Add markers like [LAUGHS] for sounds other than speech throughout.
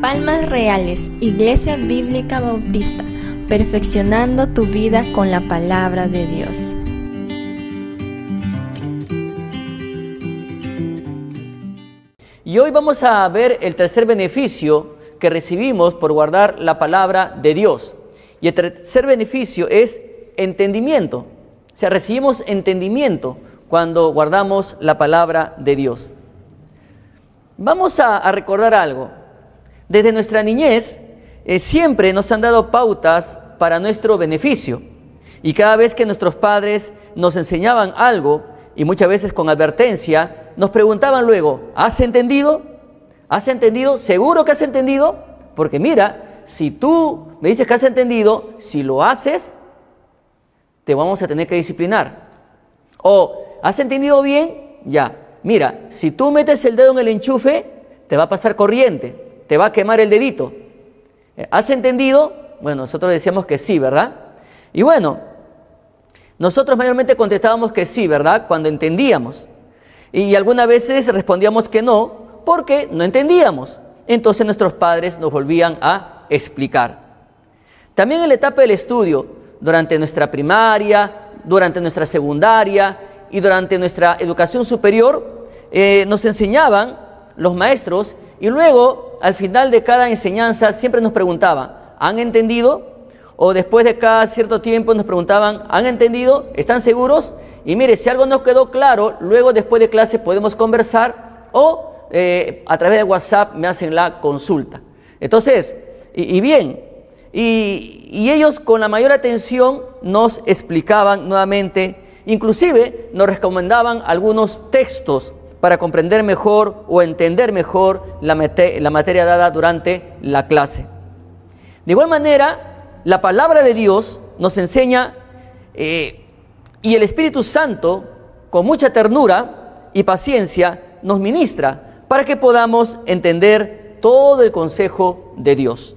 Palmas Reales, Iglesia Bíblica Bautista, perfeccionando tu vida con la palabra de Dios. Y hoy vamos a ver el tercer beneficio que recibimos por guardar la palabra de Dios. Y el tercer beneficio es entendimiento. O sea, recibimos entendimiento cuando guardamos la palabra de Dios. Vamos a, recordar algo. Desde nuestra niñez eh, siempre nos han dado pautas para nuestro beneficio. Y cada vez que nuestros padres nos enseñaban algo, y muchas veces con advertencia, nos preguntaban luego, ¿has entendido? ¿Has entendido? ¿Seguro que has entendido? Porque mira, si tú me dices que has entendido, si lo haces, te vamos a tener que disciplinar. O ¿Has entendido bien? Ya. Mira, si tú metes el dedo en el enchufe, te va a pasar corriente, te va a quemar el dedito. Eh, ¿Has entendido? Bueno, nosotros decíamos que sí, ¿verdad? Y bueno, nosotros mayormente contestábamos que sí, ¿verdad? Cuando entendíamos. Y algunas veces respondíamos que no, porque no entendíamos. Entonces nuestros padres nos volvían a explicar. También en la etapa del estudio, durante nuestra primaria, durante nuestra secundaria y durante nuestra educación superior eh, nos enseñaban los maestros y luego al final de cada enseñanza siempre nos preguntaban, ¿han entendido? O después de cada cierto tiempo nos preguntaban, ¿han entendido? ¿Están seguros? Y mire, si algo no quedó claro, luego después de clase podemos conversar o eh, a través de WhatsApp me hacen la consulta. Entonces, y, bien, y, y ellos con la mayor atención nos explicaban nuevamente Inclusive nos recomendaban algunos textos para comprender mejor o entender mejor la, materia dada durante la clase. De igual manera, la palabra de Dios nos enseña eh, y el Espíritu Santo, con mucha ternura y paciencia, nos ministra para que podamos entender todo el consejo de Dios.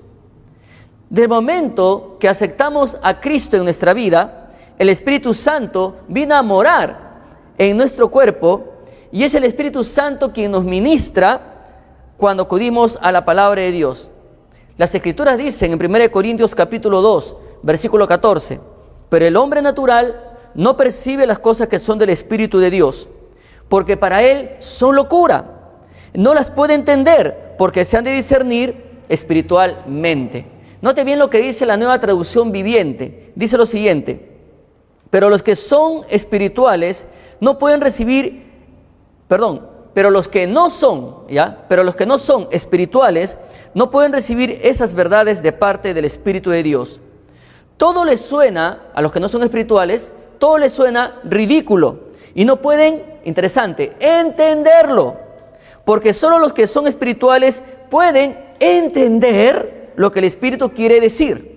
Del momento que aceptamos a Cristo en nuestra vida, el Espíritu Santo vino a morar en nuestro cuerpo y es el Espíritu Santo quien nos ministra cuando acudimos a la palabra de Dios. Las escrituras dicen en 1 Corintios capítulo 2, versículo 14, pero el hombre natural no percibe las cosas que son del Espíritu de Dios, porque para él son locura. No las puede entender porque se han de discernir espiritualmente. Note bien lo que dice la nueva traducción viviente. Dice lo siguiente, pero los que son espirituales no pueden recibir, perdón, pero los que no son, ¿ya? Pero los que no son espirituales no pueden recibir esas verdades de parte del Espíritu de Dios. Todo les suena, a los que no son espirituales, todo les suena ridículo y no pueden, interesante, entenderlo. Porque solo los que son espirituales pueden entender lo que el Espíritu quiere decir.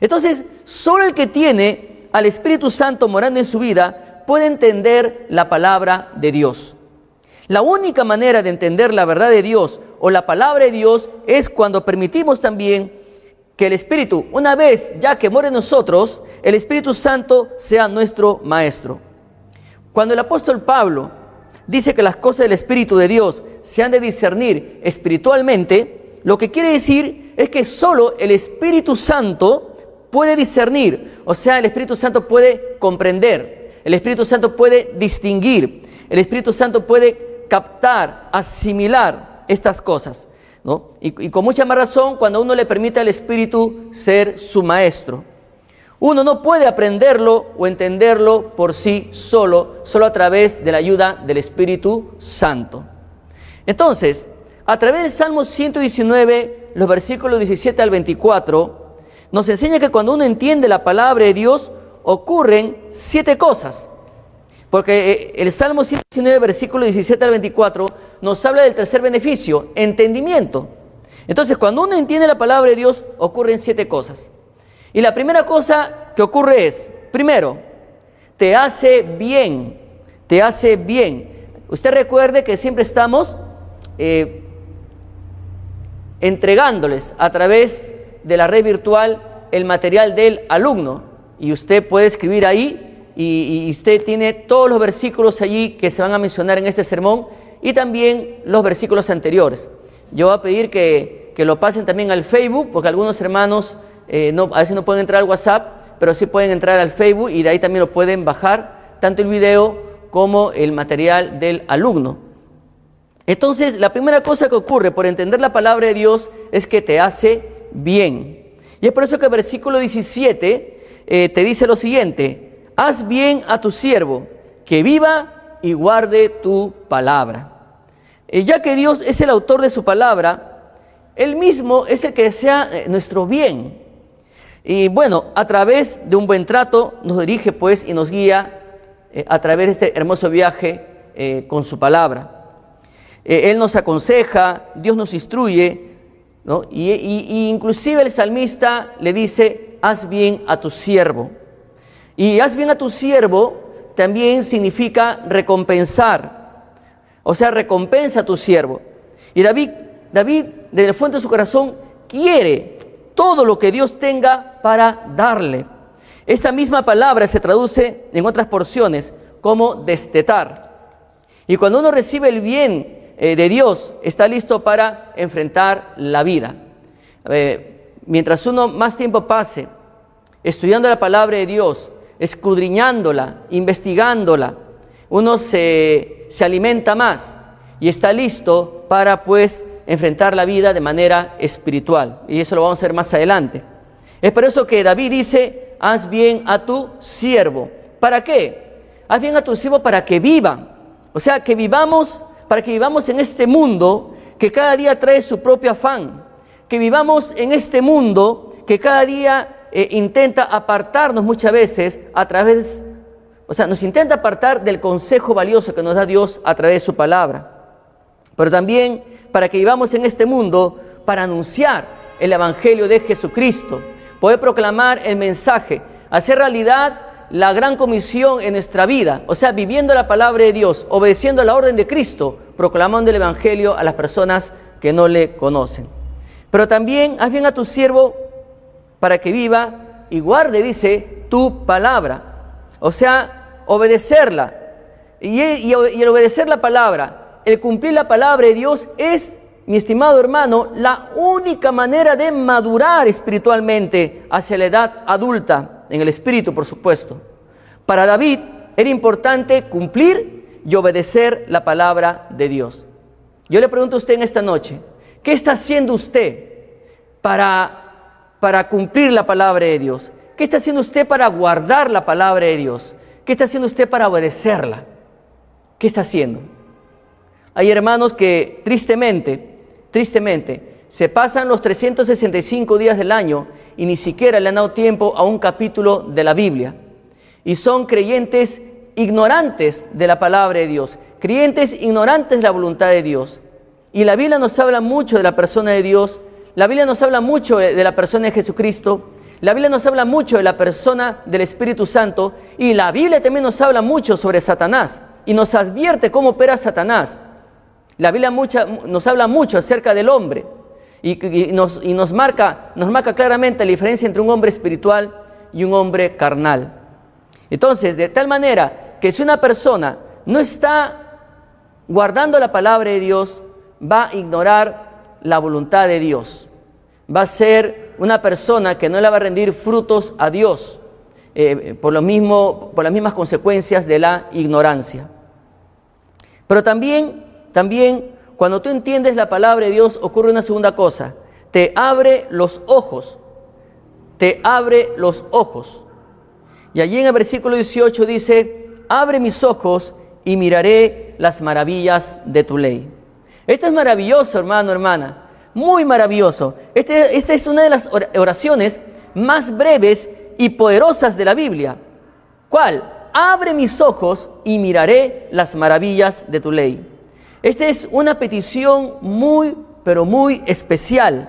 Entonces, solo el que tiene al Espíritu Santo morando en su vida, puede entender la palabra de Dios. La única manera de entender la verdad de Dios o la palabra de Dios es cuando permitimos también que el Espíritu, una vez ya que muere en nosotros, el Espíritu Santo sea nuestro Maestro. Cuando el apóstol Pablo dice que las cosas del Espíritu de Dios se han de discernir espiritualmente, lo que quiere decir es que solo el Espíritu Santo puede discernir, o sea, el Espíritu Santo puede comprender, el Espíritu Santo puede distinguir, el Espíritu Santo puede captar, asimilar estas cosas. ¿no? Y, y con mucha más razón cuando uno le permite al Espíritu ser su maestro. Uno no puede aprenderlo o entenderlo por sí solo, solo a través de la ayuda del Espíritu Santo. Entonces, a través del Salmo 119, los versículos 17 al 24, nos enseña que cuando uno entiende la palabra de Dios, ocurren siete cosas. Porque eh, el Salmo 119, versículo 17 al 24, nos habla del tercer beneficio, entendimiento. Entonces, cuando uno entiende la palabra de Dios, ocurren siete cosas. Y la primera cosa que ocurre es, primero, te hace bien, te hace bien. Usted recuerde que siempre estamos eh, entregándoles a través de la red virtual el material del alumno y usted puede escribir ahí y, usted tiene todos los versículos allí que se van a mencionar en este sermón y también los versículos anteriores. Yo voy a pedir que, lo pasen también al Facebook, porque algunos hermanos eh, no, a veces no pueden entrar al WhatsApp, pero sí pueden entrar al Facebook y de ahí también lo pueden bajar, tanto el video como el material del alumno. Entonces, la primera cosa que ocurre por entender la palabra de Dios es que te hace bien. Y es por eso que el versículo 17 eh, te dice lo siguiente, haz bien a tu siervo, que viva y guarde tu palabra. Eh, ya que Dios es el autor de su palabra, Él mismo es el que desea eh, nuestro bien. Y bueno, a través de un buen trato nos dirige pues y nos guía a través de este hermoso viaje con su palabra. Él nos aconseja, Dios nos instruye, y, inclusive el salmista le dice, haz bien a tu siervo. Y haz bien a tu siervo también significa recompensar. O sea, recompensa a tu siervo. Y David, David, desde el fondo de su corazón, quiere todo lo que Dios tenga para darle. Esta misma palabra se traduce en otras porciones como destetar. Y cuando uno recibe el bien eh, de Dios está listo para enfrentar la vida. mientras uno más tiempo pase estudiando la palabra de Dios, escudriñándola, investigándola, uno se, se alimenta más y está listo para pues enfrentar la vida de manera espiritual. Y eso lo vamos a hacer más adelante. Es por eso que David dice, haz bien a tu siervo. ¿Para qué? Haz bien a tu siervo para que viva. O sea, que vivamos para que vivamos en este mundo que cada día trae su propio afán, que vivamos en este mundo que cada día eh, intenta apartarnos muchas veces a través, o sea, nos intenta apartar del consejo valioso que nos da Dios a través de su palabra. Pero también para que vivamos en este mundo para anunciar el Evangelio de Jesucristo, poder proclamar el mensaje, hacer realidad la gran comisión en nuestra vida, o sea, viviendo la palabra de Dios, obedeciendo la orden de Cristo, proclamando el Evangelio a las personas que no le conocen. Pero también haz bien a tu siervo para que viva y guarde, dice, tu palabra. O sea, obedecerla. Y, y el obedecer la palabra, el cumplir la palabra de Dios es, mi estimado hermano, la única manera de madurar espiritualmente hacia la edad adulta en el espíritu, por supuesto. Para David era importante cumplir y obedecer la palabra de Dios. Yo le pregunto a usted en esta noche, ¿qué está haciendo usted para, para cumplir la palabra de Dios? ¿Qué está haciendo usted para guardar la palabra de Dios? ¿Qué está haciendo usted para obedecerla? ¿Qué está haciendo? Hay hermanos que tristemente, tristemente, se pasan los 365 días del año y ni siquiera le han dado tiempo a un capítulo de la Biblia. Y son creyentes ignorantes de la palabra de Dios, creyentes ignorantes de la voluntad de Dios. Y la Biblia nos habla mucho de la persona de Dios, la Biblia nos habla mucho de la persona de Jesucristo, la Biblia nos habla mucho de la persona del Espíritu Santo y la Biblia también nos habla mucho sobre Satanás y nos advierte cómo opera Satanás. La Biblia nos habla mucho acerca del hombre y, nos, marca, nos marca claramente la diferencia entre un hombre espiritual y un hombre carnal. Entonces, de tal manera que si una persona no está guardando la palabra de Dios, va a ignorar la voluntad de Dios. Va a ser una persona que no le va a rendir frutos a Dios eh, por, lo mismo, por las mismas consecuencias de la ignorancia. Pero también, también cuando tú entiendes la palabra de Dios, ocurre una segunda cosa. Te abre los ojos. Te abre los ojos. Y allí en el versículo 18 dice, abre mis ojos y miraré las maravillas de tu ley. Esto es maravilloso, hermano, hermana. Muy maravilloso. Este, esta es una de las oraciones más breves y poderosas de la Biblia. ¿Cuál? Abre mis ojos y miraré las maravillas de tu ley. Esta es una petición muy, pero muy especial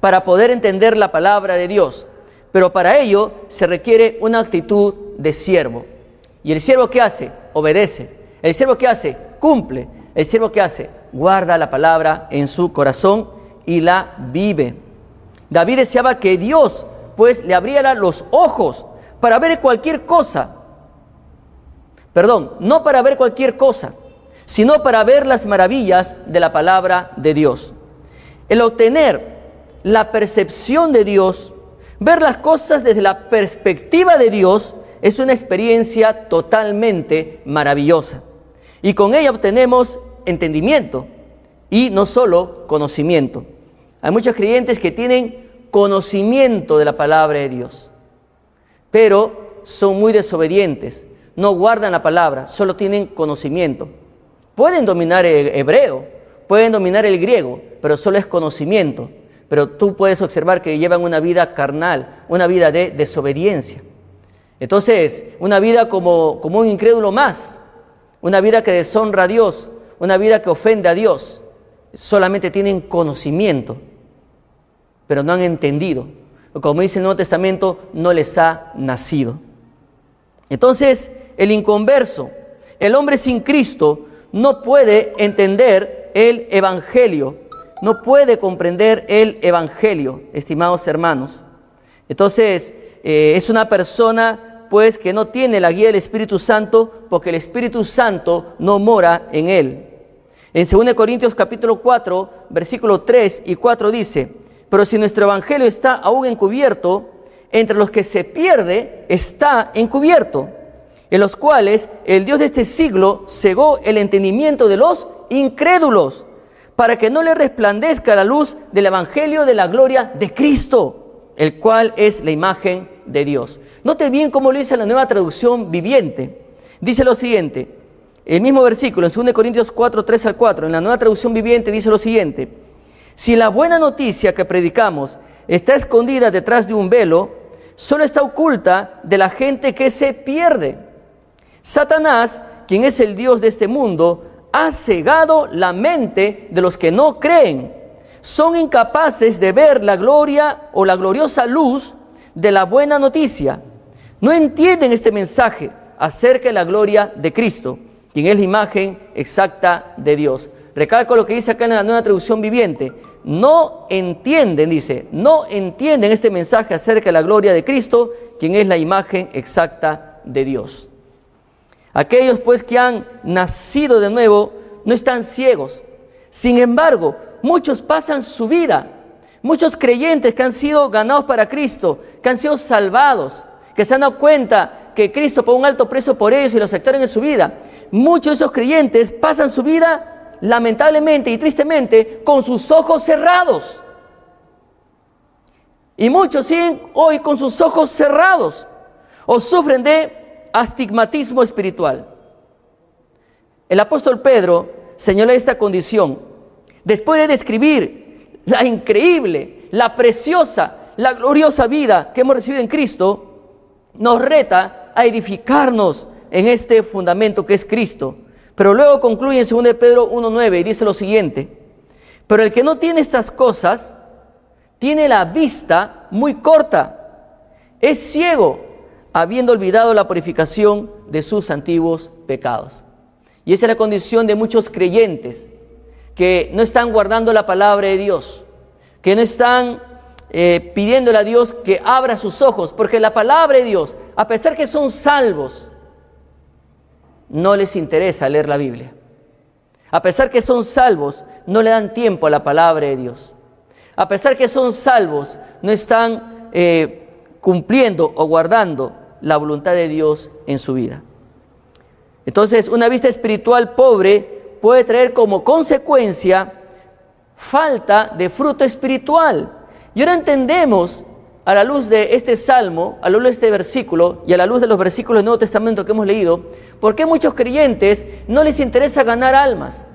para poder entender la palabra de Dios. Pero para ello se requiere una actitud de siervo. ¿Y el siervo qué hace? Obedece. ¿El siervo qué hace? Cumple. El siervo qué hace? Guarda la palabra en su corazón y la vive. David deseaba que Dios pues le abriera los ojos para ver cualquier cosa perdón, no para ver cualquier cosa, sino para ver las maravillas de la palabra de Dios. El obtener la percepción de Dios, ver las cosas desde la perspectiva de Dios, es una experiencia totalmente maravillosa. Y con ella obtenemos entendimiento y no solo conocimiento. Hay muchos creyentes que tienen conocimiento de la palabra de Dios, pero son muy desobedientes, no guardan la palabra, solo tienen conocimiento. Pueden dominar el hebreo, pueden dominar el griego, pero solo es conocimiento. Pero tú puedes observar que llevan una vida carnal, una vida de desobediencia. Entonces, una vida como, como un incrédulo más, una vida que deshonra a Dios, una vida que ofende a Dios. Solamente tienen conocimiento, pero no han entendido. Como dice el Nuevo Testamento, no les ha nacido. Entonces, el inconverso, el hombre sin Cristo, no puede entender el Evangelio, no puede comprender el Evangelio, estimados hermanos. Entonces, eh, es una persona pues que no tiene la guía del Espíritu Santo porque el Espíritu Santo no mora en él. En 2 Corintios capítulo 4, versículo 3 y 4 dice, pero si nuestro Evangelio está aún encubierto, entre los que se pierde está encubierto, en los cuales el Dios de este siglo cegó el entendimiento de los incrédulos, para que no le resplandezca la luz del Evangelio de la gloria de Cristo, el cual es la imagen de Dios. Note bien cómo lo dice la nueva traducción viviente. Dice lo siguiente, el mismo versículo, en 2 Corintios 4, 3 al 4, en la nueva traducción viviente dice lo siguiente, si la buena noticia que predicamos está escondida detrás de un velo, solo está oculta de la gente que se pierde. Satanás, quien es el Dios de este mundo, ha cegado la mente de los que no creen. Son incapaces de ver la gloria o la gloriosa luz de la buena noticia. No entienden este mensaje acerca de la gloria de Cristo, quien es la imagen exacta de Dios. Recalco lo que dice acá en la nueva traducción viviente. No entienden, dice, no entienden este mensaje acerca de la gloria de Cristo, quien es la imagen exacta de Dios. Aquellos pues que han nacido de nuevo no están ciegos. Sin embargo, muchos pasan su vida, muchos creyentes que han sido ganados para Cristo, que han sido salvados, que se han dado cuenta que Cristo pagó un alto precio por ellos y lo aceptaron en su vida. Muchos de esos creyentes pasan su vida lamentablemente y tristemente, con sus ojos cerrados. Y muchos siguen hoy con sus ojos cerrados o sufren de astigmatismo espiritual. El apóstol Pedro señala esta condición. Después de describir la increíble, la preciosa, la gloriosa vida que hemos recibido en Cristo, nos reta a edificarnos en este fundamento que es Cristo. Pero luego concluye en 2 Pedro 1.9 y dice lo siguiente, pero el que no tiene estas cosas, tiene la vista muy corta, es ciego, habiendo olvidado la purificación de sus antiguos pecados. Y esa es la condición de muchos creyentes que no están guardando la palabra de Dios, que no están eh, pidiéndole a Dios que abra sus ojos, porque la palabra de Dios, a pesar que son salvos, no les interesa leer la Biblia. A pesar que son salvos, no le dan tiempo a la palabra de Dios. A pesar que son salvos, no están eh, cumpliendo o guardando la voluntad de Dios en su vida. Entonces, una vista espiritual pobre puede traer como consecuencia falta de fruto espiritual. Y ahora entendemos a la luz de este salmo, a la luz de este versículo y a la luz de los versículos del Nuevo Testamento que hemos leído, ¿por qué a muchos creyentes no les interesa ganar almas?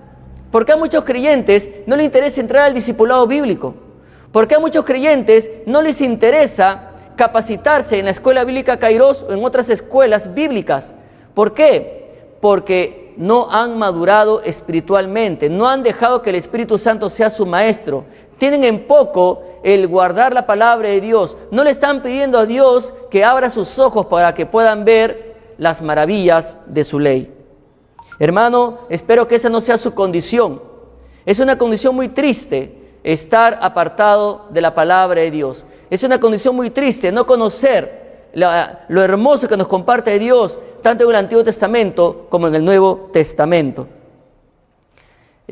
¿Por qué a muchos creyentes no les interesa entrar al discipulado bíblico? ¿Por qué a muchos creyentes no les interesa capacitarse en la escuela bíblica Kairos o en otras escuelas bíblicas? ¿Por qué? Porque no han madurado espiritualmente, no han dejado que el Espíritu Santo sea su maestro, tienen en poco el guardar la palabra de Dios. No le están pidiendo a Dios que abra sus ojos para que puedan ver las maravillas de su ley. Hermano, espero que esa no sea su condición. Es una condición muy triste estar apartado de la palabra de Dios. Es una condición muy triste no conocer lo hermoso que nos comparte Dios, tanto en el Antiguo Testamento como en el Nuevo Testamento.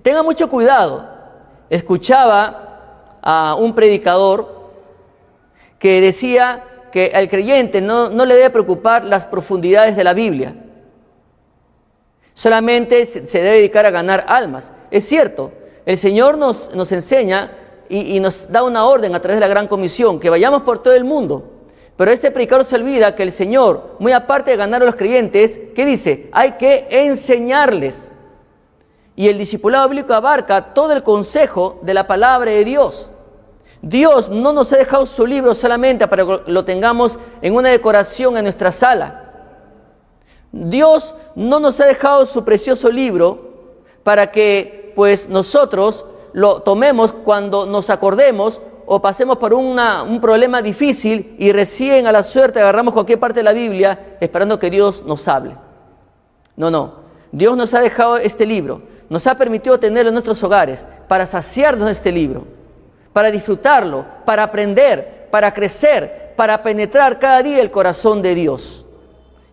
Tenga mucho cuidado. Escuchaba a un predicador que decía que al creyente no, no le debe preocupar las profundidades de la Biblia. Solamente se debe dedicar a ganar almas. Es cierto, el Señor nos, nos enseña y, nos da una orden a través de la gran comisión, que vayamos por todo el mundo. Pero este predicador se olvida que el Señor, muy aparte de ganar a los creyentes, ¿qué dice? Hay que enseñarles. Y el discipulado bíblico abarca todo el consejo de la palabra de Dios. Dios no nos ha dejado su libro solamente para que lo tengamos en una decoración en nuestra sala. Dios no nos ha dejado su precioso libro para que pues nosotros lo tomemos cuando nos acordemos o pasemos por una, un problema difícil y recién a la suerte agarramos cualquier parte de la Biblia esperando que Dios nos hable. No, no. Dios nos ha dejado este libro, nos ha permitido tenerlo en nuestros hogares para saciarnos de este libro, para disfrutarlo, para aprender, para crecer, para penetrar cada día el corazón de Dios.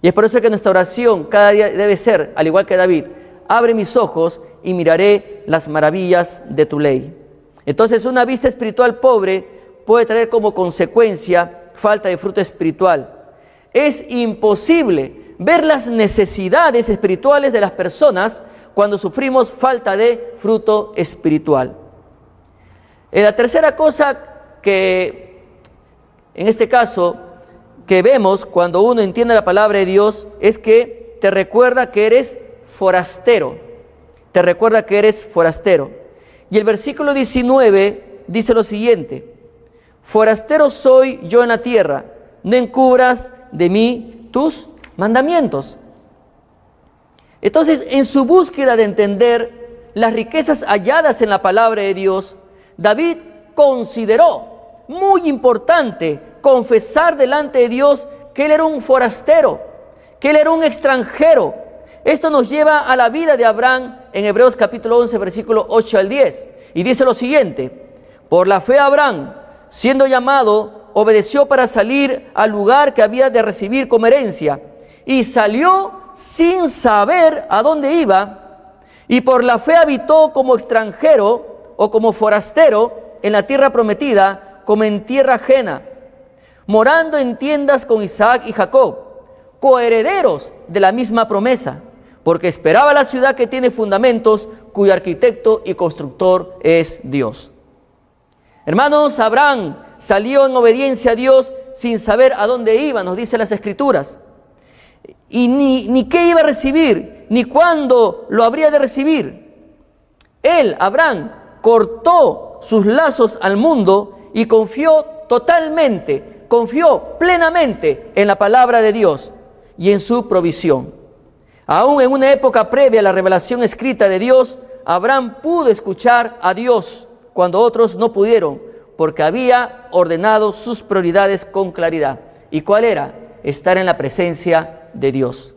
Y es por eso que nuestra oración cada día debe ser, al igual que David, abre mis ojos y miraré las maravillas de tu ley. Entonces una vista espiritual pobre puede traer como consecuencia falta de fruto espiritual. Es imposible ver las necesidades espirituales de las personas cuando sufrimos falta de fruto espiritual. Eh, la tercera cosa que en este caso que vemos cuando uno entiende la palabra de Dios es que te recuerda que eres forastero. Recuerda que eres forastero. Y el versículo 19 dice lo siguiente, forastero soy yo en la tierra, no encubras de mí tus mandamientos. Entonces, en su búsqueda de entender las riquezas halladas en la palabra de Dios, David consideró muy importante confesar delante de Dios que él era un forastero, que él era un extranjero. Esto nos lleva a la vida de Abraham en Hebreos capítulo 11, versículo 8 al 10. Y dice lo siguiente, por la fe Abraham, siendo llamado, obedeció para salir al lugar que había de recibir como herencia. Y salió sin saber a dónde iba. Y por la fe habitó como extranjero o como forastero en la tierra prometida, como en tierra ajena morando en tiendas con Isaac y Jacob, coherederos de la misma promesa, porque esperaba la ciudad que tiene fundamentos, cuyo arquitecto y constructor es Dios. Hermanos, Abraham salió en obediencia a Dios sin saber a dónde iba, nos dice las escrituras. Y ni, ni qué iba a recibir, ni cuándo lo habría de recibir. Él, Abraham, cortó sus lazos al mundo y confió totalmente confió plenamente en la palabra de Dios y en su provisión. Aún en una época previa a la revelación escrita de Dios, Abraham pudo escuchar a Dios cuando otros no pudieron, porque había ordenado sus prioridades con claridad. ¿Y cuál era? Estar en la presencia de Dios.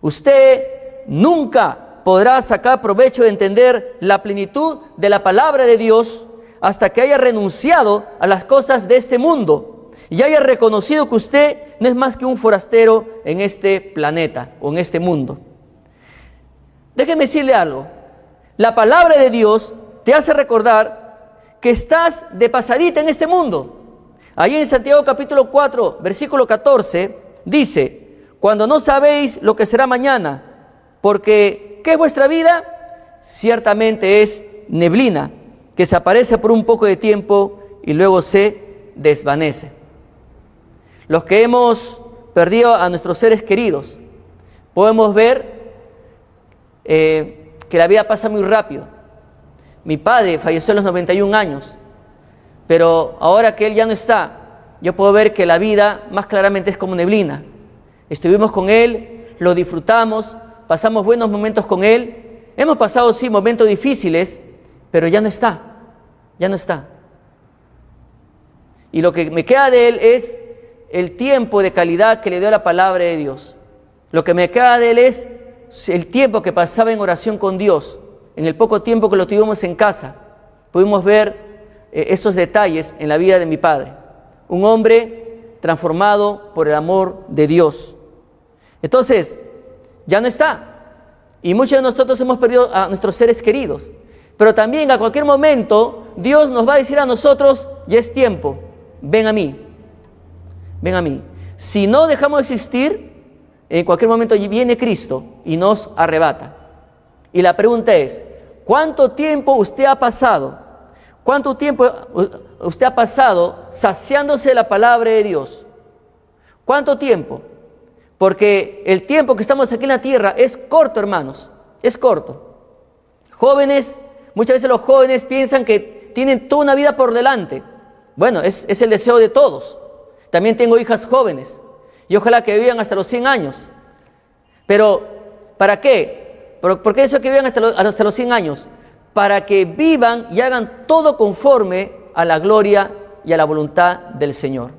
Usted nunca podrá sacar provecho de entender la plenitud de la palabra de Dios hasta que haya renunciado a las cosas de este mundo y haya reconocido que usted no es más que un forastero en este planeta o en este mundo. Déjeme decirle algo. La palabra de Dios te hace recordar que estás de pasadita en este mundo. Ahí en Santiago capítulo 4, versículo 14, dice, cuando no sabéis lo que será mañana, porque ¿qué es vuestra vida? Ciertamente es neblina que se aparece por un poco de tiempo y luego se desvanece. Los que hemos perdido a nuestros seres queridos, podemos ver eh, que la vida pasa muy rápido. Mi padre falleció a los 91 años, pero ahora que él ya no está, yo puedo ver que la vida más claramente es como neblina. Estuvimos con él, lo disfrutamos, pasamos buenos momentos con él, hemos pasado sí momentos difíciles, pero ya no está ya no está. Y lo que me queda de él es el tiempo de calidad que le dio la palabra de Dios. Lo que me queda de él es el tiempo que pasaba en oración con Dios. En el poco tiempo que lo tuvimos en casa, pudimos ver eh, esos detalles en la vida de mi padre. Un hombre transformado por el amor de Dios. Entonces, ya no está. Y muchos de nosotros hemos perdido a nuestros seres queridos. Pero también a cualquier momento Dios nos va a decir a nosotros, ya es tiempo, ven a mí, ven a mí. Si no dejamos de existir, en cualquier momento viene Cristo y nos arrebata. Y la pregunta es, ¿cuánto tiempo usted ha pasado? ¿Cuánto tiempo usted ha pasado saciándose de la palabra de Dios? ¿Cuánto tiempo? Porque el tiempo que estamos aquí en la tierra es corto, hermanos, es corto. Jóvenes, muchas veces los jóvenes piensan que tienen toda una vida por delante. Bueno, es, es el deseo de todos. También tengo hijas jóvenes y ojalá que vivan hasta los 100 años. Pero, ¿para qué? ¿Por, qué eso que vivan hasta los, hasta los 100 años? Para que vivan y hagan todo conforme a la gloria y a la voluntad del Señor.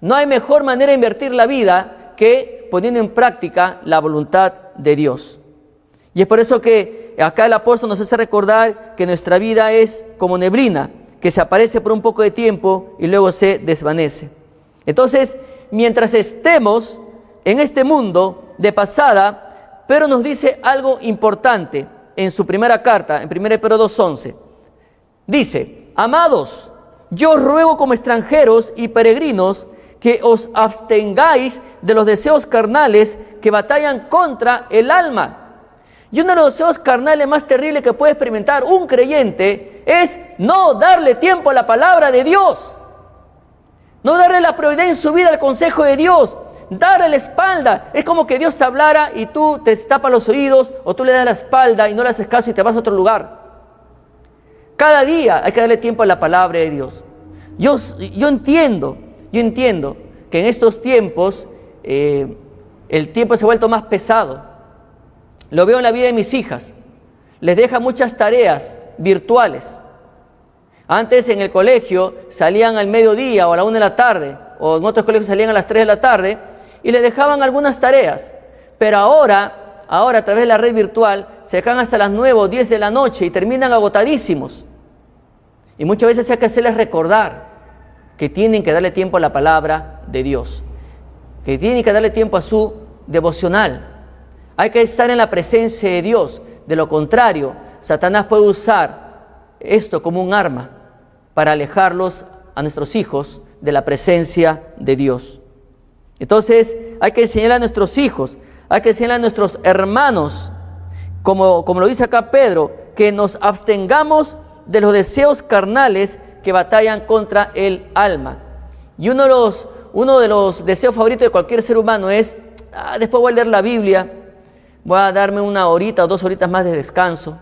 No hay mejor manera de invertir la vida que poniendo en práctica la voluntad de Dios. Y es por eso que acá el apóstol nos hace recordar que nuestra vida es como neblina, que se aparece por un poco de tiempo y luego se desvanece. Entonces, mientras estemos en este mundo de pasada, pero nos dice algo importante en su primera carta, en 1 Pedro 2.11. Dice, amados, yo ruego como extranjeros y peregrinos que os abstengáis de los deseos carnales que batallan contra el alma. Y uno de los deseos carnales más terribles que puede experimentar un creyente es no darle tiempo a la palabra de Dios. No darle la prioridad en su vida al consejo de Dios. Darle la espalda. Es como que Dios te hablara y tú te tapas los oídos o tú le das la espalda y no le haces caso y te vas a otro lugar. Cada día hay que darle tiempo a la palabra de Dios. Yo, yo entiendo, yo entiendo que en estos tiempos eh, el tiempo se ha vuelto más pesado. Lo veo en la vida de mis hijas. Les deja muchas tareas virtuales. Antes en el colegio salían al mediodía o a la una de la tarde, o en otros colegios salían a las 3 de la tarde y les dejaban algunas tareas. Pero ahora, ahora a través de la red virtual, se dejan hasta las 9 o 10 de la noche y terminan agotadísimos. Y muchas veces hay que hacerles recordar que tienen que darle tiempo a la palabra de Dios, que tienen que darle tiempo a su devocional. Hay que estar en la presencia de Dios. De lo contrario, Satanás puede usar esto como un arma para alejarlos a nuestros hijos de la presencia de Dios. Entonces hay que enseñar a nuestros hijos, hay que enseñar a nuestros hermanos, como, como lo dice acá Pedro, que nos abstengamos de los deseos carnales que batallan contra el alma. Y uno de los, deseos favoritos de cualquier ser humano es, ah, después voy a leer la Biblia, voy a darme una horita o dos horitas más de descanso.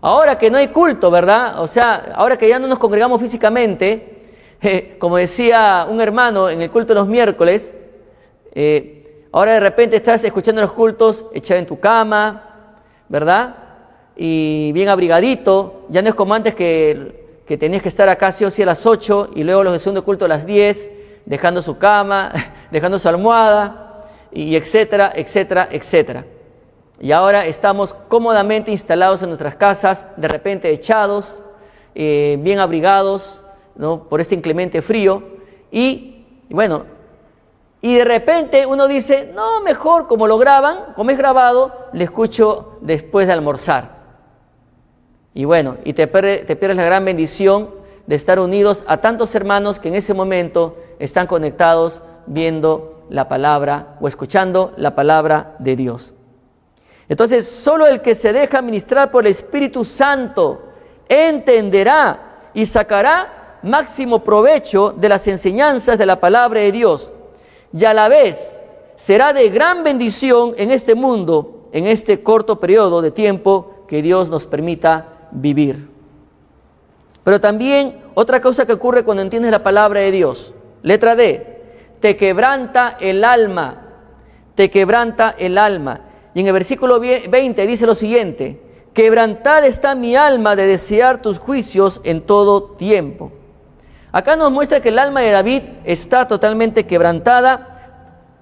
Ahora que no hay culto, ¿verdad? O sea, ahora que ya no nos congregamos físicamente, [LAUGHS] eh, como decía un hermano en el culto de los miércoles, eh, ahora de repente estás escuchando los cultos echado en tu cama, ¿verdad? Y bien abrigadito, ya no es como antes que, que tenías que estar acá sí o sí a las 8 y luego los de segundo culto a las 10, dejando su cama, [LAUGHS] dejando su almohada, y etcétera, etcétera, etcétera. Y ahora estamos cómodamente instalados en nuestras casas, de repente echados, eh, bien abrigados ¿no? por este inclemente frío. Y, bueno, y de repente uno dice, no, mejor como lo graban, como es grabado, le escucho después de almorzar. Y bueno, y te, te pierdes la gran bendición de estar unidos a tantos hermanos que en ese momento están conectados viendo la palabra o escuchando la palabra de Dios. Entonces, solo el que se deja ministrar por el Espíritu Santo entenderá y sacará máximo provecho de las enseñanzas de la palabra de Dios. Y a la vez será de gran bendición en este mundo, en este corto periodo de tiempo que Dios nos permita vivir. Pero también otra cosa que ocurre cuando entiendes la palabra de Dios. Letra D, te quebranta el alma, te quebranta el alma. Y en el versículo 20 dice lo siguiente, quebrantada está mi alma de desear tus juicios en todo tiempo. Acá nos muestra que el alma de David está totalmente quebrantada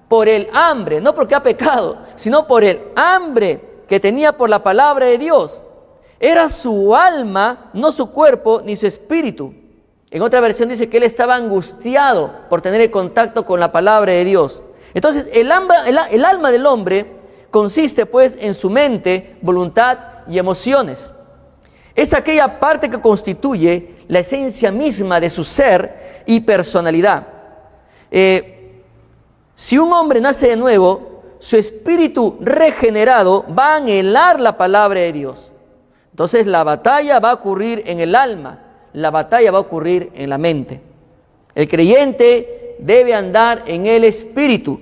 por el hambre, no porque ha pecado, sino por el hambre que tenía por la palabra de Dios. Era su alma, no su cuerpo ni su espíritu. En otra versión dice que él estaba angustiado por tener el contacto con la palabra de Dios. Entonces, el alma, el alma del hombre consiste pues en su mente, voluntad y emociones. Es aquella parte que constituye la esencia misma de su ser y personalidad. Eh, si un hombre nace de nuevo, su espíritu regenerado va a anhelar la palabra de Dios. Entonces la batalla va a ocurrir en el alma, la batalla va a ocurrir en la mente. El creyente debe andar en el espíritu.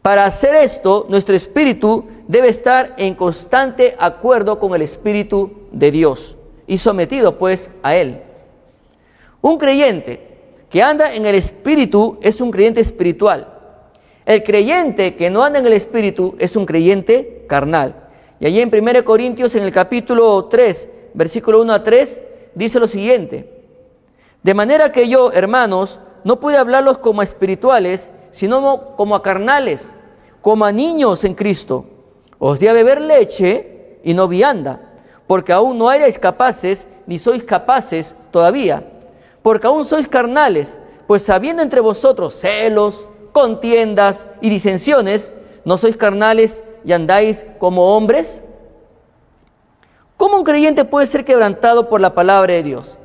Para hacer esto, nuestro espíritu debe estar en constante acuerdo con el espíritu de Dios y sometido pues a él. Un creyente que anda en el espíritu es un creyente espiritual. El creyente que no anda en el espíritu es un creyente carnal. Y allí en 1 Corintios, en el capítulo 3, versículo 1 a 3, dice lo siguiente. De manera que yo, hermanos, no pude hablarlos como a espirituales, sino como a carnales, como a niños en Cristo. Os di a beber leche y no vianda, porque aún no erais capaces, ni sois capaces todavía porque aún sois carnales, pues habiendo entre vosotros celos, contiendas y disensiones, ¿no sois carnales y andáis como hombres? ¿Cómo un creyente puede ser quebrantado por la palabra de Dios?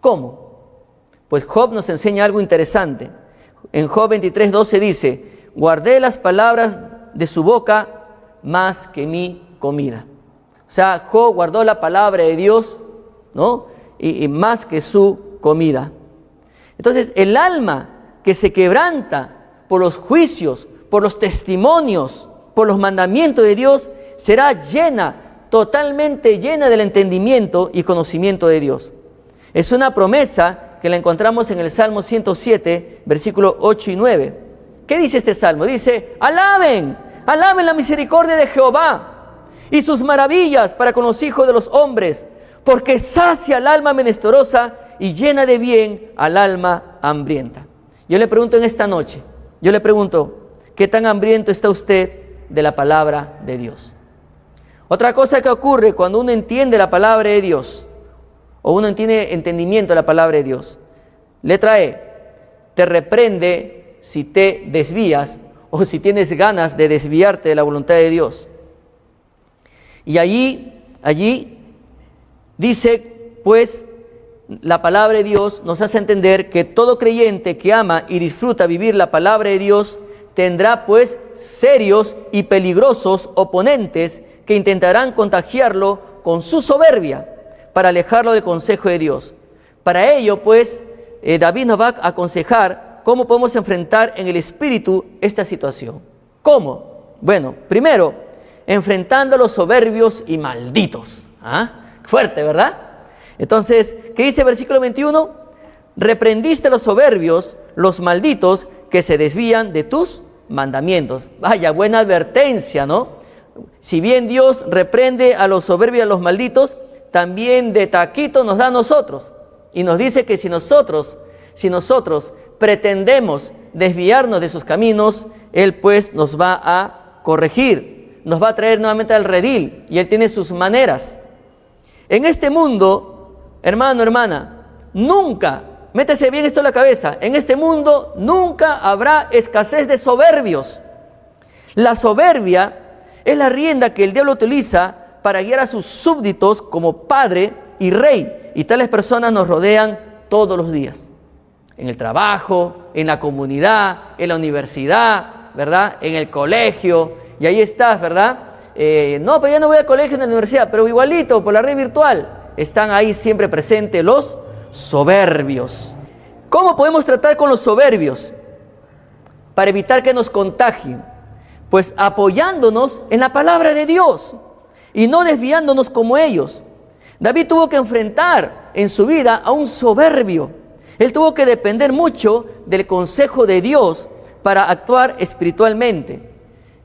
¿Cómo? Pues Job nos enseña algo interesante. En Job 23, 12 dice, guardé las palabras de su boca más que mi comida. O sea, Job guardó la palabra de Dios, ¿no? y, más que su comida. Entonces, el alma que se quebranta por los juicios, por los testimonios, por los mandamientos de Dios, será llena, totalmente llena del entendimiento y conocimiento de Dios. Es una promesa que la encontramos en el Salmo 107, versículos 8 y 9. ¿Qué dice este salmo? Dice, alaben, alaben la misericordia de Jehová y sus maravillas para con los hijos de los hombres porque sacia al alma menesterosa y llena de bien al alma hambrienta. Yo le pregunto en esta noche, yo le pregunto, ¿qué tan hambriento está usted de la palabra de Dios? Otra cosa que ocurre cuando uno entiende la palabra de Dios, o uno tiene entendimiento de la palabra de Dios, letra E, te reprende si te desvías o si tienes ganas de desviarte de la voluntad de Dios. Y allí, allí Dice, pues, la palabra de Dios nos hace entender que todo creyente que ama y disfruta vivir la palabra de Dios tendrá pues serios y peligrosos oponentes que intentarán contagiarlo con su soberbia para alejarlo del consejo de Dios. Para ello, pues, eh, David nos va a aconsejar cómo podemos enfrentar en el espíritu esta situación. ¿Cómo? Bueno, primero, enfrentando a los soberbios y malditos. ¿Ah? Fuerte, ¿verdad? Entonces, ¿qué dice el versículo 21? Reprendiste a los soberbios, los malditos, que se desvían de tus mandamientos. Vaya, buena advertencia, ¿no? Si bien Dios reprende a los soberbios y a los malditos, también de taquito nos da a nosotros. Y nos dice que si nosotros, si nosotros pretendemos desviarnos de sus caminos, Él pues nos va a corregir, nos va a traer nuevamente al redil y Él tiene sus maneras. En este mundo, hermano, hermana, nunca, métese bien esto en la cabeza, en este mundo nunca habrá escasez de soberbios. La soberbia es la rienda que el diablo utiliza para guiar a sus súbditos como padre y rey. Y tales personas nos rodean todos los días. En el trabajo, en la comunidad, en la universidad, ¿verdad? En el colegio. Y ahí estás, ¿verdad? Eh, no, pero ya no voy al colegio en la universidad, pero igualito, por la red virtual, están ahí siempre presentes los soberbios. ¿Cómo podemos tratar con los soberbios? Para evitar que nos contagien. Pues apoyándonos en la palabra de Dios y no desviándonos como ellos. David tuvo que enfrentar en su vida a un soberbio. Él tuvo que depender mucho del consejo de Dios para actuar espiritualmente.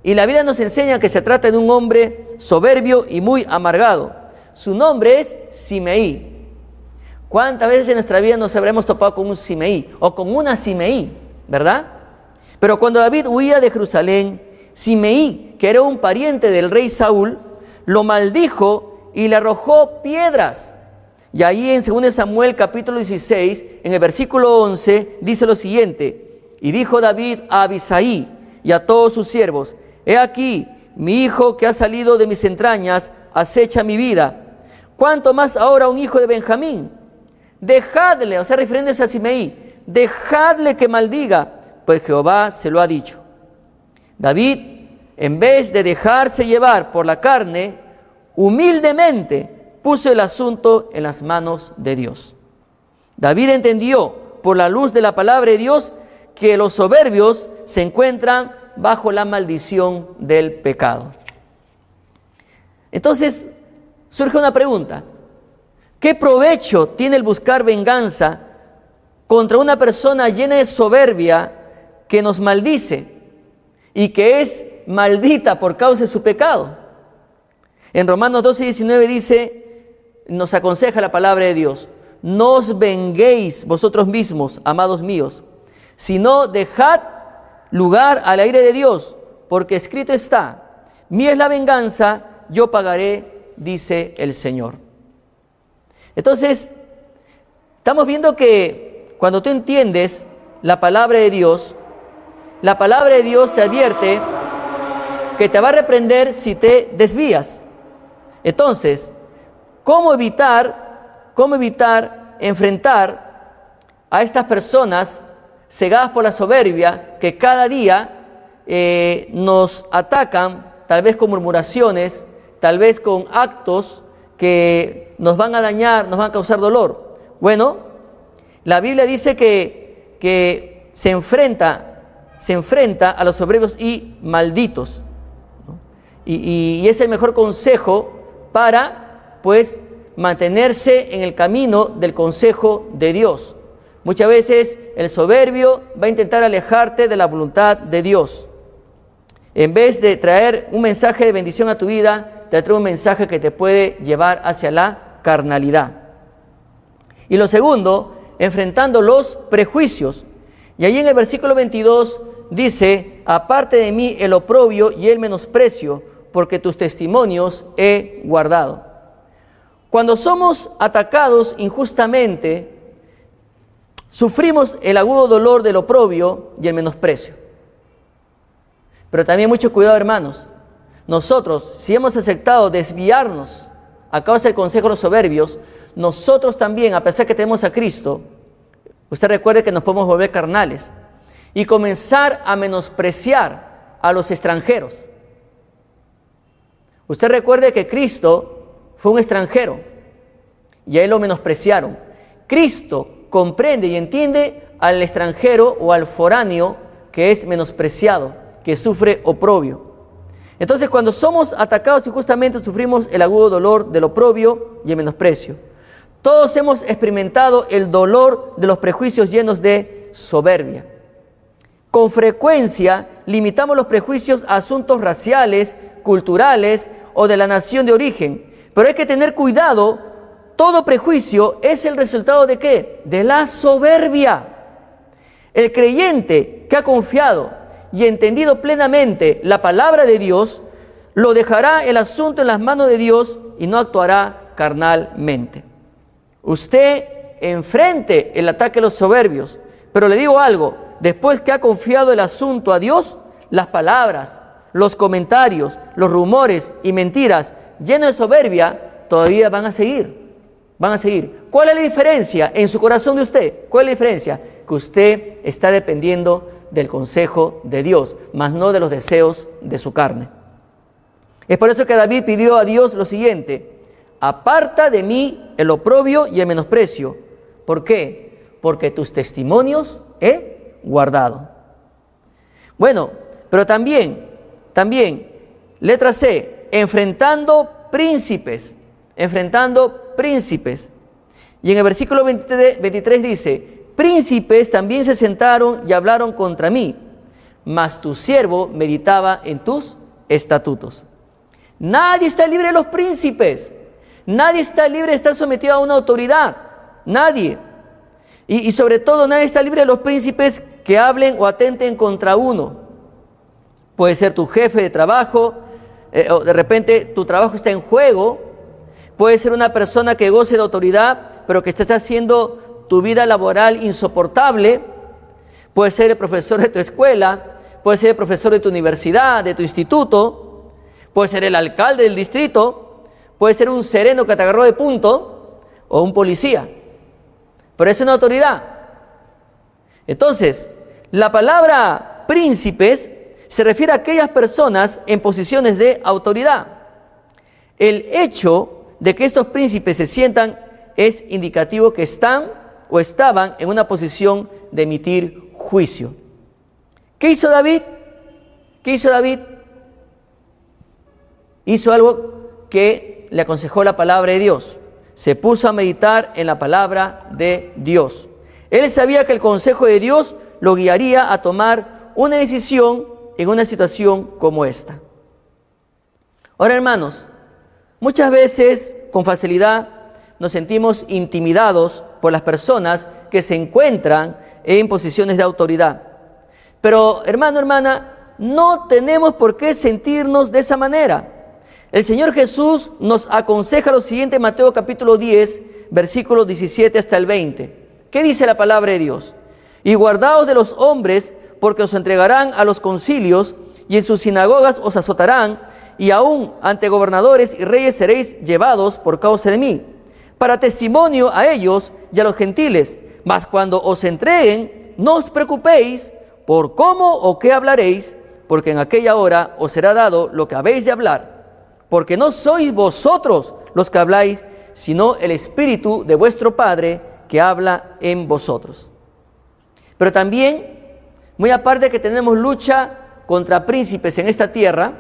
Y la Biblia nos enseña que se trata de un hombre soberbio y muy amargado. Su nombre es Simeí. ¿Cuántas veces en nuestra vida nos habremos topado con un Simeí o con una Simeí, verdad? Pero cuando David huía de Jerusalén, Simeí, que era un pariente del rey Saúl, lo maldijo y le arrojó piedras. Y ahí en 2 Samuel capítulo 16, en el versículo 11, dice lo siguiente, Y dijo David a Abisaí y a todos sus siervos, he aquí, mi hijo que ha salido de mis entrañas acecha mi vida. ¿Cuánto más ahora un hijo de Benjamín? Dejadle, o sea, refiriéndose a Simeí, dejadle que maldiga, pues Jehová se lo ha dicho. David, en vez de dejarse llevar por la carne, humildemente puso el asunto en las manos de Dios. David entendió por la luz de la palabra de Dios que los soberbios se encuentran bajo la maldición del pecado. Entonces, surge una pregunta. ¿Qué provecho tiene el buscar venganza contra una persona llena de soberbia que nos maldice y que es maldita por causa de su pecado? En Romanos 12 y 19 dice, nos aconseja la palabra de Dios, no os venguéis vosotros mismos, amados míos, sino dejad lugar al aire de Dios, porque escrito está, mía es la venganza, yo pagaré, dice el Señor. Entonces, estamos viendo que cuando tú entiendes la palabra de Dios, la palabra de Dios te advierte que te va a reprender si te desvías. Entonces, ¿cómo evitar, cómo evitar enfrentar a estas personas cegadas por la soberbia que cada día eh, nos atacan, tal vez con murmuraciones, tal vez con actos que nos van a dañar, nos van a causar dolor. Bueno, la Biblia dice que, que se enfrenta, se enfrenta a los soberbios y malditos. Y, y es el mejor consejo para, pues, mantenerse en el camino del consejo de Dios. Muchas veces el soberbio va a intentar alejarte de la voluntad de Dios. En vez de traer un mensaje de bendición a tu vida, te trae un mensaje que te puede llevar hacia la carnalidad. Y lo segundo, enfrentando los prejuicios. Y ahí en el versículo 22 dice, aparte de mí el oprobio y el menosprecio, porque tus testimonios he guardado. Cuando somos atacados injustamente, Sufrimos el agudo dolor del oprobio y el menosprecio. Pero también mucho cuidado, hermanos. Nosotros, si hemos aceptado desviarnos a causa del consejo de los soberbios, nosotros también, a pesar que tenemos a Cristo, usted recuerde que nos podemos volver carnales y comenzar a menospreciar a los extranjeros. Usted recuerde que Cristo fue un extranjero y a él lo menospreciaron. Cristo comprende y entiende al extranjero o al foráneo que es menospreciado, que sufre oprobio. Entonces cuando somos atacados y justamente sufrimos el agudo dolor del oprobio y el menosprecio. Todos hemos experimentado el dolor de los prejuicios llenos de soberbia. Con frecuencia limitamos los prejuicios a asuntos raciales, culturales o de la nación de origen. Pero hay que tener cuidado todo prejuicio es el resultado de qué? De la soberbia. El creyente que ha confiado y entendido plenamente la palabra de Dios, lo dejará el asunto en las manos de Dios y no actuará carnalmente. Usted enfrente el ataque de los soberbios, pero le digo algo, después que ha confiado el asunto a Dios, las palabras, los comentarios, los rumores y mentiras llenos de soberbia todavía van a seguir. Van a seguir. ¿Cuál es la diferencia en su corazón de usted? ¿Cuál es la diferencia? Que usted está dependiendo del consejo de Dios, más no de los deseos de su carne. Es por eso que David pidió a Dios lo siguiente, aparta de mí el oprobio y el menosprecio. ¿Por qué? Porque tus testimonios he guardado. Bueno, pero también, también, letra C, enfrentando príncipes, enfrentando príncipes. Y en el versículo 23, dice, príncipes también se sentaron y hablaron contra mí, mas tu siervo meditaba en tus estatutos. Nadie está libre de los príncipes. Nadie está libre de estar sometido a una autoridad. Nadie. Y, sobre todo nadie está libre de los príncipes que hablen o atenten contra uno. Puede ser tu jefe de trabajo, eh, o de repente tu trabajo está en juego Puede ser una persona que goce de autoridad, pero que está haciendo tu vida laboral insoportable. puede ser el profesor de tu escuela, puede ser el profesor de tu universidad, de tu instituto, puede ser el alcalde del distrito, puede ser un sereno que te agarró de punto o un policía. Pero es una autoridad. Entonces, la palabra príncipes se refiere a aquellas personas en posiciones de autoridad. El hecho de que estos príncipes se sientan es indicativo que están o estaban en una posición de emitir juicio. ¿Qué hizo David? ¿Qué hizo David? Hizo algo que le aconsejó la palabra de Dios. Se puso a meditar en la palabra de Dios. Él sabía que el consejo de Dios lo guiaría a tomar una decisión en una situación como esta. Ahora, hermanos, muchas veces con facilidad nos sentimos intimidados por las personas que se encuentran en posiciones de autoridad. Pero, hermano, hermana, no tenemos por qué sentirnos de esa manera. El Señor Jesús nos aconseja lo siguiente en Mateo capítulo 10, versículos 17 hasta el 20. ¿Qué dice la palabra de Dios? Y guardaos de los hombres, porque os entregarán a los concilios, y en sus sinagogas os azotarán, y aún ante gobernadores y reyes seréis llevados por causa de mí para testimonio a ellos y a los gentiles. Mas cuando os entreguen, no os preocupéis por cómo o qué hablaréis, porque en aquella hora os será dado lo que habéis de hablar. Porque no sois vosotros los que habláis, sino el Espíritu de vuestro Padre que habla en vosotros. Pero también, muy aparte que tenemos lucha contra príncipes en esta tierra,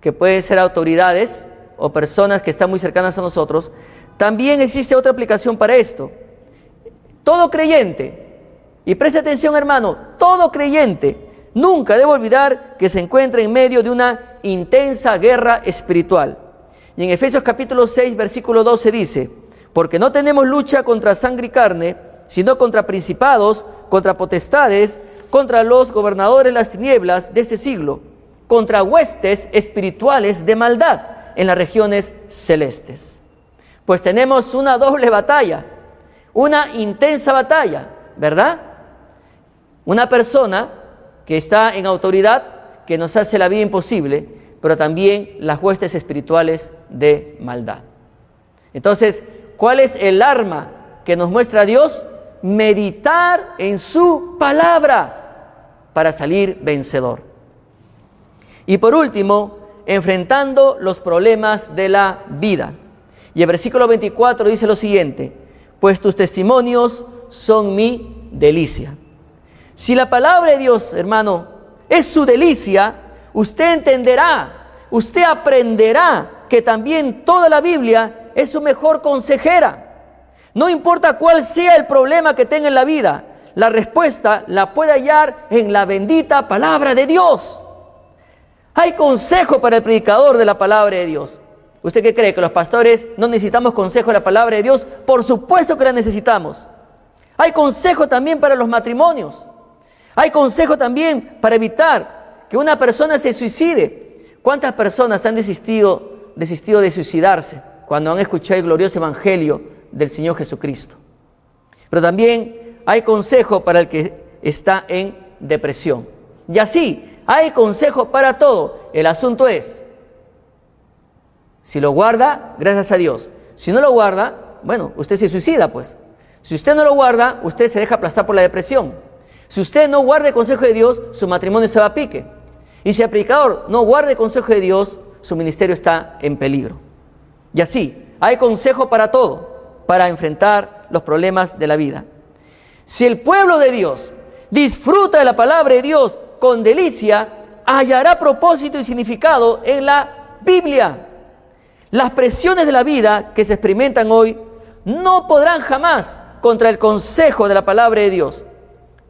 que pueden ser autoridades o personas que están muy cercanas a nosotros, también existe otra aplicación para esto. Todo creyente, y preste atención hermano, todo creyente nunca debe olvidar que se encuentra en medio de una intensa guerra espiritual. Y en Efesios capítulo 6, versículo 12 dice, porque no tenemos lucha contra sangre y carne, sino contra principados, contra potestades, contra los gobernadores de las tinieblas de este siglo, contra huestes espirituales de maldad en las regiones celestes. Pues tenemos una doble batalla, una intensa batalla, ¿verdad? Una persona que está en autoridad, que nos hace la vida imposible, pero también las huestes espirituales de maldad. Entonces, ¿cuál es el arma que nos muestra Dios? Meditar en su palabra para salir vencedor. Y por último, enfrentando los problemas de la vida. Y el versículo 24 dice lo siguiente, pues tus testimonios son mi delicia. Si la palabra de Dios, hermano, es su delicia, usted entenderá, usted aprenderá que también toda la Biblia es su mejor consejera. No importa cuál sea el problema que tenga en la vida, la respuesta la puede hallar en la bendita palabra de Dios. Hay consejo para el predicador de la palabra de Dios. ¿Usted qué cree? ¿Que los pastores no necesitamos consejo de la palabra de Dios? Por supuesto que la necesitamos. Hay consejo también para los matrimonios. Hay consejo también para evitar que una persona se suicide. ¿Cuántas personas han desistido, desistido de suicidarse cuando han escuchado el glorioso evangelio del Señor Jesucristo? Pero también hay consejo para el que está en depresión. Y así, hay consejo para todo. El asunto es, si lo guarda, gracias a Dios. Si no lo guarda, bueno, usted se suicida, pues. Si usted no lo guarda, usted se deja aplastar por la depresión. Si usted no guarda el consejo de Dios, su matrimonio se va a pique. Y si el predicador no guarda el consejo de Dios, su ministerio está en peligro. Y así, hay consejo para todo, para enfrentar los problemas de la vida. Si el pueblo de Dios disfruta de la palabra de Dios con delicia, hallará propósito y significado en la Biblia. Las presiones de la vida que se experimentan hoy no podrán jamás contra el consejo de la palabra de Dios.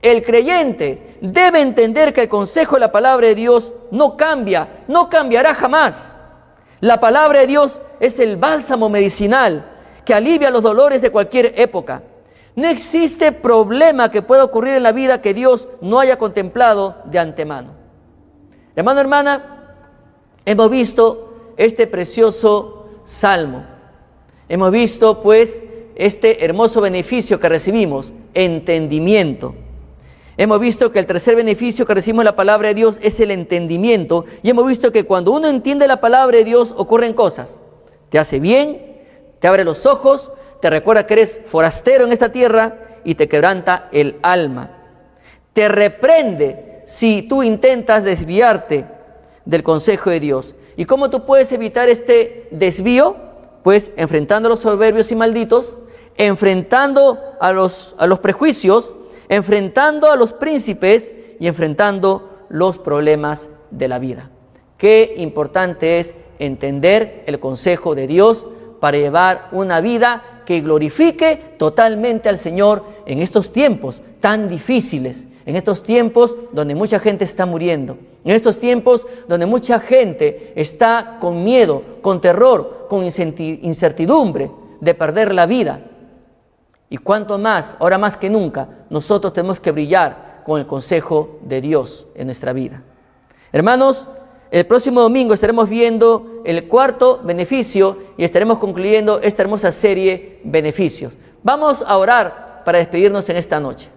El creyente debe entender que el consejo de la palabra de Dios no cambia, no cambiará jamás. La palabra de Dios es el bálsamo medicinal que alivia los dolores de cualquier época. No existe problema que pueda ocurrir en la vida que Dios no haya contemplado de antemano. Hermano, hermana, hemos visto este precioso salmo. Hemos visto pues este hermoso beneficio que recibimos, entendimiento. Hemos visto que el tercer beneficio que recibimos de la palabra de Dios es el entendimiento. Y hemos visto que cuando uno entiende la palabra de Dios ocurren cosas. Te hace bien, te abre los ojos, te recuerda que eres forastero en esta tierra y te quebranta el alma. Te reprende si tú intentas desviarte del consejo de Dios. ¿Y cómo tú puedes evitar este desvío? Pues enfrentando a los soberbios y malditos, enfrentando a los, a los prejuicios, enfrentando a los príncipes y enfrentando los problemas de la vida. Qué importante es entender el consejo de Dios para llevar una vida que glorifique totalmente al Señor en estos tiempos tan difíciles, en estos tiempos donde mucha gente está muriendo, en estos tiempos donde mucha gente está con miedo, con terror, con incertidumbre de perder la vida. Y cuanto más, ahora más que nunca, nosotros tenemos que brillar con el consejo de Dios en nuestra vida. Hermanos, el próximo domingo estaremos viendo el cuarto beneficio y estaremos concluyendo esta hermosa serie beneficios. Vamos a orar para despedirnos en esta noche.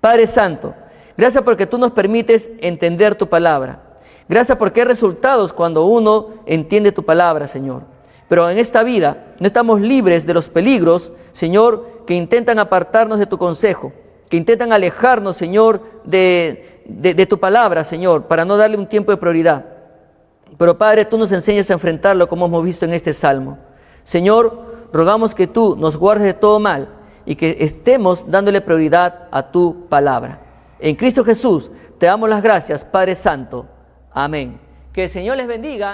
Padre Santo, gracias porque tú nos permites entender tu palabra. Gracias porque hay resultados cuando uno entiende tu palabra, Señor. Pero en esta vida no estamos libres de los peligros, Señor, que intentan apartarnos de tu consejo, que intentan alejarnos, Señor, de, de, tu palabra, Señor, para no darle un tiempo de prioridad. Pero Padre, tú nos enseñas a enfrentarlo como hemos visto en este salmo. Señor, rogamos que tú nos guardes de todo mal y que estemos dándole prioridad a tu palabra. En Cristo Jesús te damos las gracias, Padre Santo. Amén. Que el Señor les bendiga.